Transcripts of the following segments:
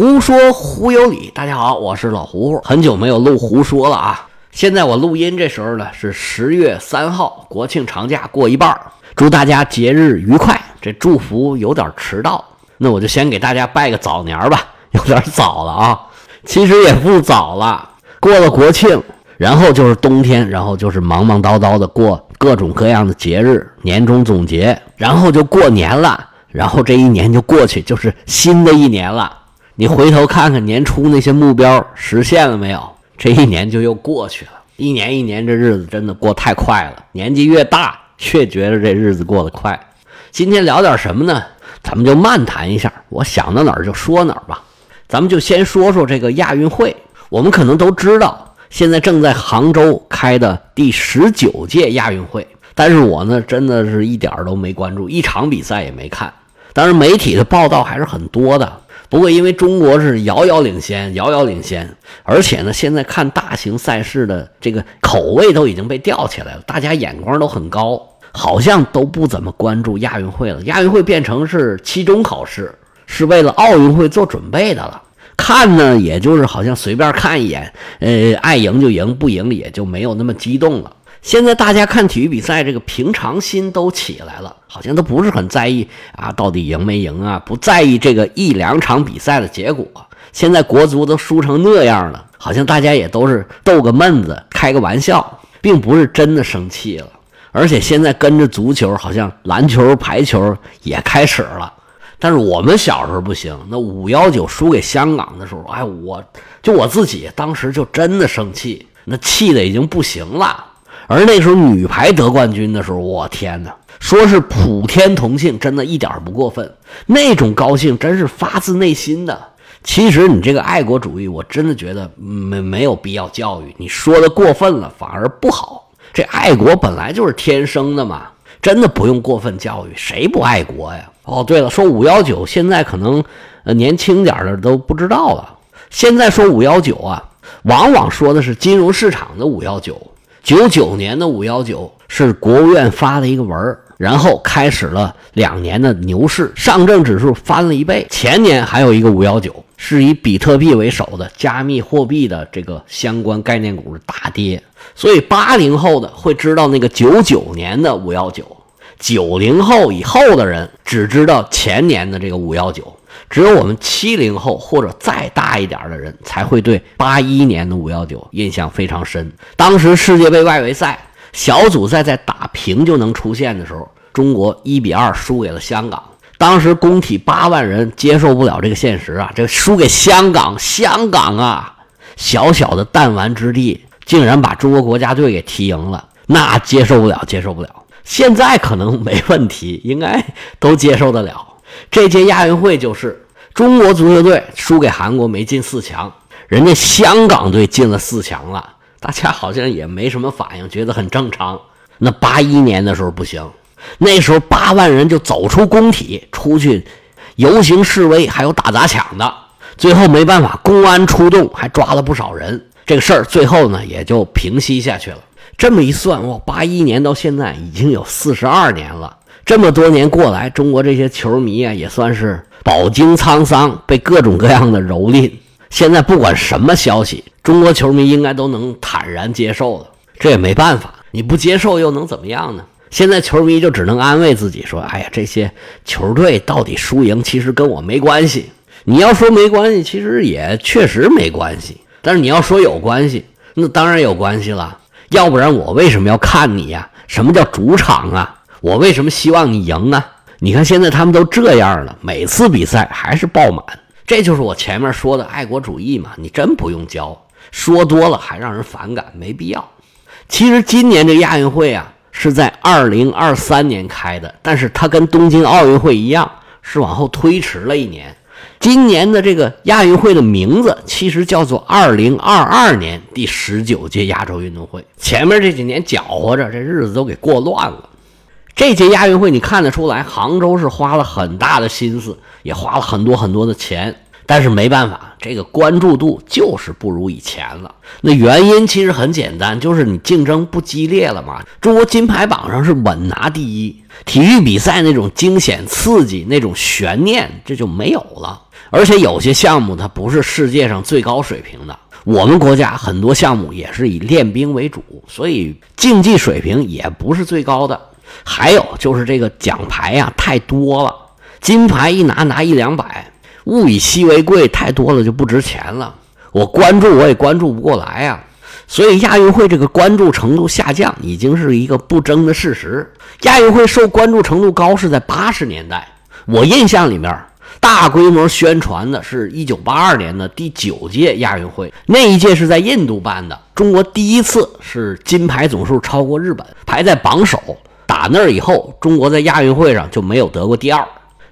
胡说胡有理，大家好，我是老胡胡，很久没有录胡说了啊。现在我录音这时候呢是十月三号，国庆长假过一半，祝大家节日愉快。这祝福有点迟到，那我就先给大家拜个早年吧，有点早了啊。其实也不早了，过了国庆，然后就是冬天，然后就是忙忙叨叨的过各种各样的节日，年终总结，然后就过年了，然后这一年就过去，就是新的一年了。你回头看看年初那些目标实现了没有？这一年就又过去了。一年一年，这日子真的过太快了。年纪越大，越觉得这日子过得快。今天聊点什么呢？咱们就漫谈一下，我想到哪儿就说哪儿吧。咱们就先说说这个亚运会。我们可能都知道，现在正在杭州开的第十九届亚运会，但是我呢，真的是一点都没关注，一场比赛也没看。当然，媒体的报道还是很多的。不过，因为中国是遥遥领先，遥遥领先，而且呢，现在看大型赛事的这个口味都已经被吊起来了，大家眼光都很高，好像都不怎么关注亚运会了。亚运会变成是期中考试，是为了奥运会做准备的了。看呢，也就是好像随便看一眼，呃，爱赢就赢，不赢也就没有那么激动了。现在大家看体育比赛，这个平常心都起来了，好像都不是很在意啊，到底赢没赢啊？不在意这个一两场比赛的结果。现在国足都输成那样了，好像大家也都是逗个闷子、开个玩笑，并不是真的生气了。而且现在跟着足球，好像篮球、排球也开始了。但是我们小时候不行，那五幺九输给香港的时候，哎，我就我自己当时就真的生气，那气的已经不行了。而那时候女排得冠军的时候，我天哪，说是普天同庆，真的一点不过分。那种高兴真是发自内心的。其实你这个爱国主义，我真的觉得没没有必要教育。你说的过分了，反而不好。这爱国本来就是天生的嘛，真的不用过分教育。谁不爱国呀？哦，对了，说五幺九，现在可能呃年轻点的都不知道了。现在说五幺九啊，往往说的是金融市场的五幺九。九九年的五幺九是国务院发的一个文，然后开始了两年的牛市，上证指数翻了一倍。前年还有一个五幺九，是以比特币为首的加密货币的这个相关概念股大跌。所以八零后的会知道那个九九年的五幺九，九零后以后的人只知道前年的这个五幺九。只有我们七零后或者再大一点的人才会对八一年的五幺九印象非常深。当时世界杯外围赛小组赛在打平就能出现的时候，中国一比二输给了香港。当时工体八万人接受不了这个现实啊，这输给香港，香港啊，小小的弹丸之地竟然把中国国家队给踢赢了，那接受不了，接受不了。现在可能没问题，应该都接受得了。这届亚运会就是中国足球队输给韩国没进四强，人家香港队进了四强了，大家好像也没什么反应，觉得很正常。那八一年的时候不行，那时候八万人就走出工体出去游行示威，还有打砸抢的，最后没办法，公安出动还抓了不少人，这个事儿最后呢也就平息下去了。这么一算，哇，八一年到现在已经有四十二年了。这么多年过来，中国这些球迷啊，也算是饱经沧桑，被各种各样的蹂躏。现在不管什么消息，中国球迷应该都能坦然接受了。这也没办法，你不接受又能怎么样呢？现在球迷就只能安慰自己说：“哎呀，这些球队到底输赢，其实跟我没关系。”你要说没关系，其实也确实没关系。但是你要说有关系，那当然有关系了。要不然我为什么要看你呀？什么叫主场啊？我为什么希望你赢呢？你看现在他们都这样了，每次比赛还是爆满，这就是我前面说的爱国主义嘛。你真不用教，说多了还让人反感，没必要。其实今年这亚运会啊是在二零二三年开的，但是它跟东京奥运会一样，是往后推迟了一年。今年的这个亚运会的名字其实叫做二零二二年第十九届亚洲运动会。前面这几年搅和着，这日子都给过乱了。这届亚运会，你看得出来，杭州是花了很大的心思，也花了很多很多的钱。但是没办法，这个关注度就是不如以前了。那原因其实很简单，就是你竞争不激烈了嘛。中国金牌榜上是稳拿第一，体育比赛那种惊险刺激、那种悬念这就没有了。而且有些项目它不是世界上最高水平的，我们国家很多项目也是以练兵为主，所以竞技水平也不是最高的。还有就是这个奖牌呀太多了，金牌一拿拿一两百，物以稀为贵，太多了就不值钱了。我关注我也关注不过来啊，所以亚运会这个关注程度下降已经是一个不争的事实。亚运会受关注程度高是在八十年代，我印象里面大规模宣传的是一九八二年的第九届亚运会，那一届是在印度办的，中国第一次是金牌总数超过日本，排在榜首。打那儿以后，中国在亚运会上就没有得过第二。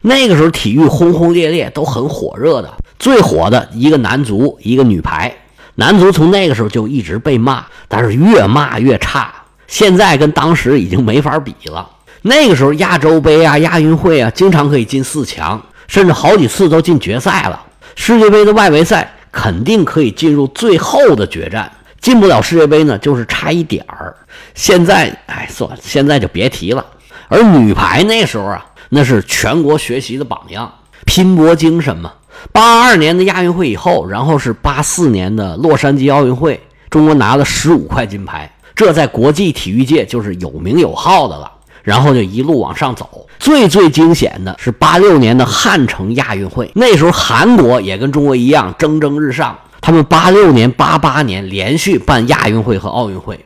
那个时候体育轰轰烈烈，都很火热的。最火的一个男足，一个女排。男足从那个时候就一直被骂，但是越骂越差。现在跟当时已经没法比了。那个时候亚洲杯啊、亚运会啊，经常可以进四强，甚至好几次都进决赛了。世界杯的外围赛肯定可以进入最后的决战。进不了世界杯呢，就是差一点儿。现在，哎，算了，现在就别提了。而女排那时候啊，那是全国学习的榜样，拼搏精神嘛。八二年的亚运会以后，然后是八四年的洛杉矶奥运会，中国拿了十五块金牌，这在国际体育界就是有名有号的了。然后就一路往上走，最最惊险的是八六年的汉城亚运会，那时候韩国也跟中国一样蒸蒸日上。他们八六年、八八年连续办亚运会和奥运会，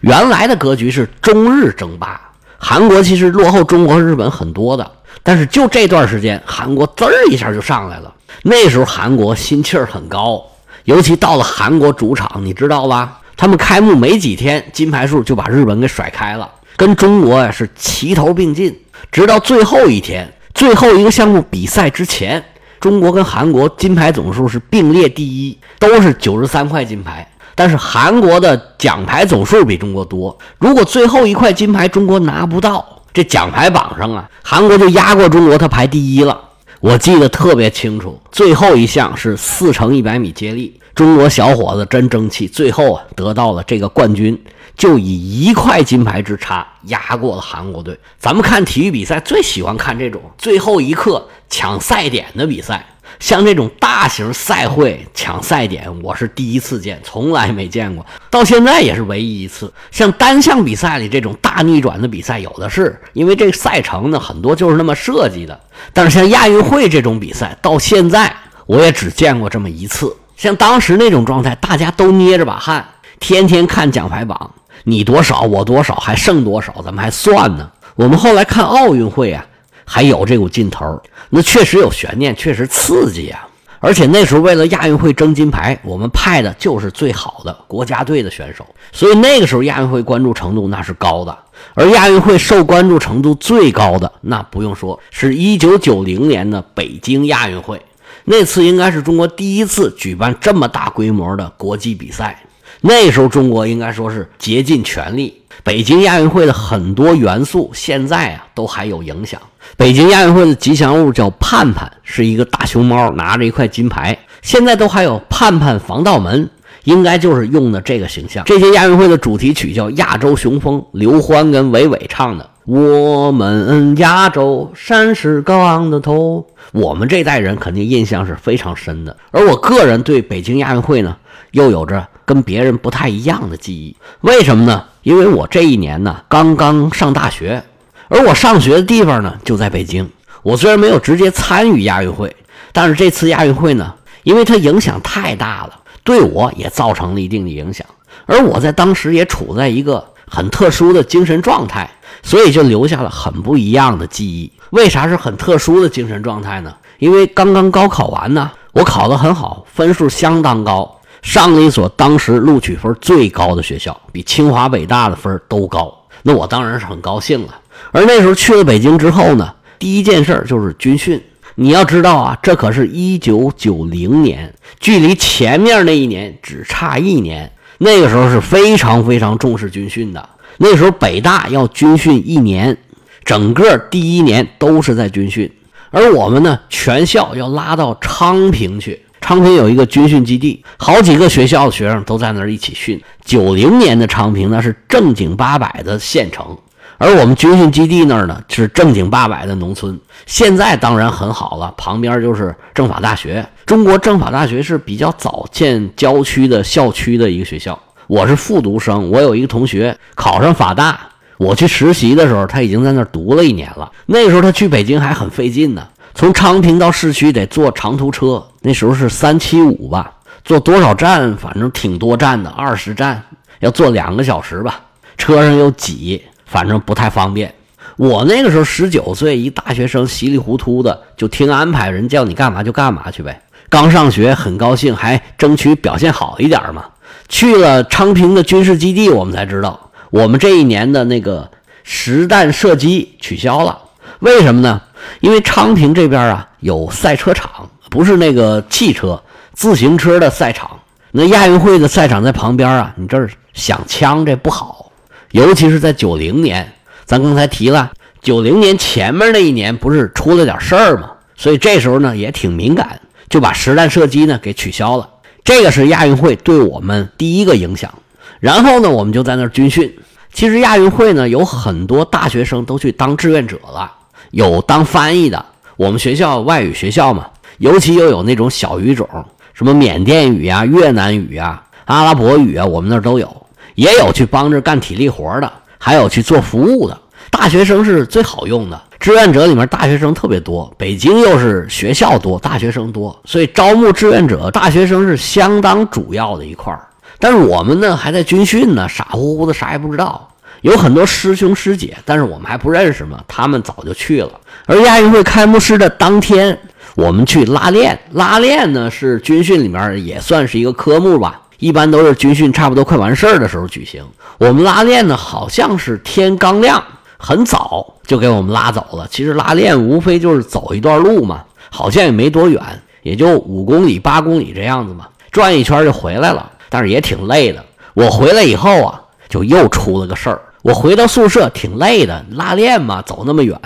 原来的格局是中日争霸。韩国其实落后中国日本很多的，但是就这段时间，韩国滋儿一下就上来了。那时候韩国心气儿很高，尤其到了韩国主场，你知道吧？他们开幕没几天，金牌数就把日本给甩开了，跟中国呀是齐头并进。直到最后一天，最后一个项目比赛之前。中国跟韩国金牌总数是并列第一，都是九十三块金牌。但是韩国的奖牌总数比中国多。如果最后一块金牌中国拿不到，这奖牌榜上啊，韩国就压过中国，他排第一了。我记得特别清楚，最后一项是四乘一百米接力，中国小伙子真争气，最后啊得到了这个冠军，就以一块金牌之差压过了韩国队。咱们看体育比赛最喜欢看这种最后一刻抢赛点的比赛。像这种大型赛会抢赛点，我是第一次见，从来没见过，到现在也是唯一一次。像单项比赛里这种大逆转的比赛，有的是，因为这个赛程呢很多就是那么设计的。但是像亚运会这种比赛，到现在我也只见过这么一次。像当时那种状态，大家都捏着把汗，天天看奖牌榜，你多少我多少，还剩多少，咱们还算呢。我们后来看奥运会啊。还有这股劲头，那确实有悬念，确实刺激呀。而且那时候为了亚运会争金牌，我们派的就是最好的国家队的选手，所以那个时候亚运会关注程度那是高的。而亚运会受关注程度最高的，那不用说，是一九九零年的北京亚运会。那次应该是中国第一次举办这么大规模的国际比赛，那时候中国应该说是竭尽全力。北京亚运会的很多元素，现在啊都还有影响。北京亚运会的吉祥物叫盼盼，是一个大熊猫，拿着一块金牌。现在都还有盼盼防盗门，应该就是用的这个形象。这些亚运会的主题曲叫《亚洲雄风》，刘欢跟韦伟唱的。我们亚洲山是高昂的头，我们这代人肯定印象是非常深的。而我个人对北京亚运会呢，又有着跟别人不太一样的记忆。为什么呢？因为我这一年呢，刚刚上大学。而我上学的地方呢，就在北京。我虽然没有直接参与亚运会，但是这次亚运会呢，因为它影响太大了，对我也造成了一定的影响。而我在当时也处在一个很特殊的精神状态，所以就留下了很不一样的记忆。为啥是很特殊的精神状态呢？因为刚刚高考完呢，我考得很好，分数相当高，上了一所当时录取分最高的学校，比清华北大的分都高。那我当然是很高兴了。而那时候去了北京之后呢，第一件事就是军训。你要知道啊，这可是一九九零年，距离前面那一年只差一年。那个时候是非常非常重视军训的。那时候北大要军训一年，整个第一年都是在军训。而我们呢，全校要拉到昌平去，昌平有一个军训基地，好几个学校的学生都在那儿一起训。九零年的昌平那是正经八百的县城，而我们军训基地那儿呢是正经八百的农村。现在当然很好了，旁边就是政法大学。中国政法大学是比较早建郊区的校区的一个学校。我是复读生，我有一个同学考上法大，我去实习的时候，他已经在那儿读了一年了。那时候他去北京还很费劲呢，从昌平到市区得坐长途车，那时候是三七五吧，坐多少站？反正挺多站的，二十站，要坐两个小时吧。车上又挤，反正不太方便。我那个时候十九岁，一大学生，稀里糊涂的就听安排，人叫你干嘛就干嘛去呗。刚上学很高兴，还争取表现好一点嘛。去了昌平的军事基地，我们才知道，我们这一年的那个实弹射击取消了。为什么呢？因为昌平这边啊有赛车场，不是那个汽车、自行车的赛场。那亚运会的赛场在旁边啊，你这儿想枪这不好，尤其是在九零年，咱刚才提了，九零年前面那一年不是出了点事儿吗？所以这时候呢也挺敏感，就把实弹射击呢给取消了。这个是亚运会对我们第一个影响，然后呢，我们就在那儿军训。其实亚运会呢，有很多大学生都去当志愿者了，有当翻译的。我们学校外语学校嘛，尤其又有那种小语种，什么缅甸语啊、越南语啊、阿拉伯语啊，我们那儿都有。也有去帮着干体力活的，还有去做服务的。大学生是最好用的。志愿者里面大学生特别多，北京又是学校多，大学生多，所以招募志愿者大学生是相当主要的一块儿。但是我们呢还在军训呢，傻乎乎的啥也不知道。有很多师兄师姐，但是我们还不认识嘛，他们早就去了。而亚运会开幕式的当天，我们去拉练。拉练呢是军训里面也算是一个科目吧，一般都是军训差不多快完事儿的时候举行。我们拉练呢好像是天刚亮。很早就给我们拉走了。其实拉练无非就是走一段路嘛，好像也没多远，也就五公里、八公里这样子嘛，转一圈就回来了。但是也挺累的。我回来以后啊，就又出了个事儿。我回到宿舍挺累的，拉练嘛，走那么远，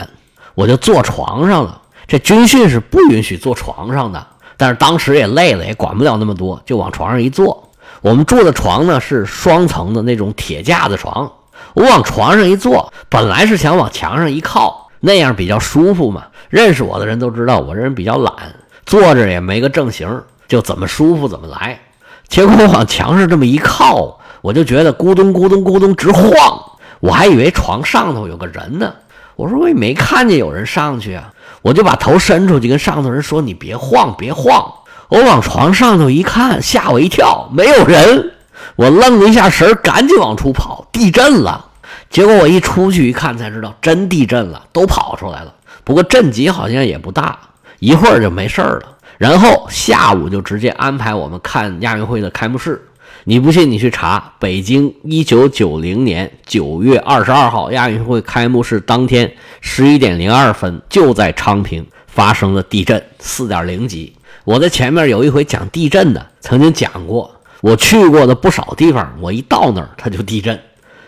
我就坐床上了。这军训是不允许坐床上的，但是当时也累了，也管不了那么多，就往床上一坐。我们住的床呢是双层的那种铁架子床。我往床上一坐，本来是想往墙上一靠，那样比较舒服嘛。认识我的人都知道，我这人比较懒，坐着也没个正形，就怎么舒服怎么来。结果我往墙上这么一靠，我就觉得咕咚咕咚咕咚直晃，我还以为床上头有个人呢。我说我也没看见有人上去啊，我就把头伸出去跟上头人说：“你别晃，别晃。”我往床上头一看，吓我一跳，没有人。我愣了一下神，赶紧往出跑，地震了。结果我一出去一看，才知道真地震了，都跑出来了。不过震级好像也不大，一会儿就没事了。然后下午就直接安排我们看亚运会的开幕式。你不信，你去查北京一九九零年九月二十二号亚运会开幕式当天十一点零二分，就在昌平发生了地震，四点零级。我在前面有一回讲地震的，曾经讲过。我去过的不少地方，我一到那儿它就地震，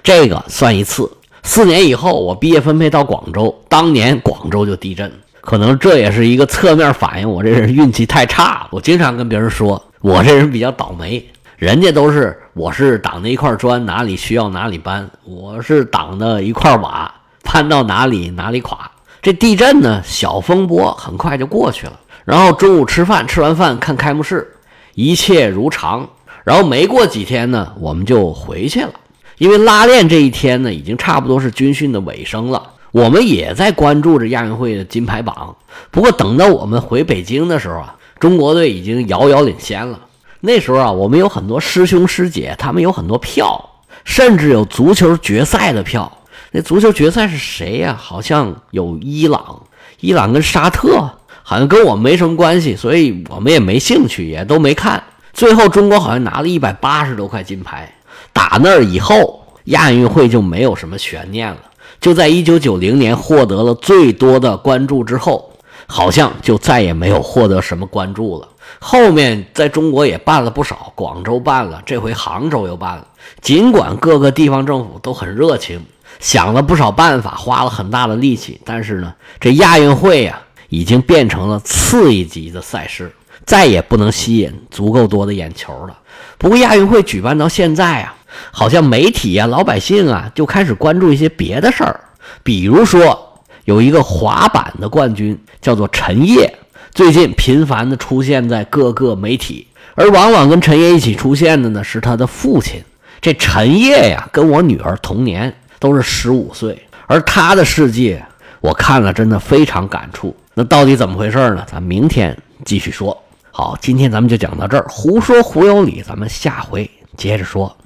这个算一次。四年以后，我毕业分配到广州，当年广州就地震，可能这也是一个侧面反映我这人运气太差。我经常跟别人说，我这人比较倒霉，人家都是我是挡的一块砖，哪里需要哪里搬，我是挡的一块瓦，搬到哪里哪里垮。这地震呢，小风波很快就过去了，然后中午吃饭，吃完饭看开幕式，一切如常。然后没过几天呢，我们就回去了，因为拉练这一天呢，已经差不多是军训的尾声了。我们也在关注着亚运会的金牌榜。不过等到我们回北京的时候啊，中国队已经遥遥领先了。那时候啊，我们有很多师兄师姐，他们有很多票，甚至有足球决赛的票。那足球决赛是谁呀？好像有伊朗，伊朗跟沙特，好像跟我们没什么关系，所以我们也没兴趣，也都没看。最后，中国好像拿了一百八十多块金牌。打那儿以后，亚运会就没有什么悬念了。就在一九九零年获得了最多的关注之后，好像就再也没有获得什么关注了。后面在中国也办了不少，广州办了，这回杭州又办了。尽管各个地方政府都很热情，想了不少办法，花了很大的力气，但是呢，这亚运会呀，已经变成了次一级的赛事。再也不能吸引足够多的眼球了。不过亚运会举办到现在啊，好像媒体啊、老百姓啊就开始关注一些别的事儿，比如说有一个滑板的冠军叫做陈烨，最近频繁的出现在各个媒体，而往往跟陈烨一起出现的呢是他的父亲。这陈烨呀，跟我女儿同年，都是十五岁，而他的世界我看了真的非常感触。那到底怎么回事呢？咱明天继续说。好，今天咱们就讲到这儿，胡说胡有理，咱们下回接着说。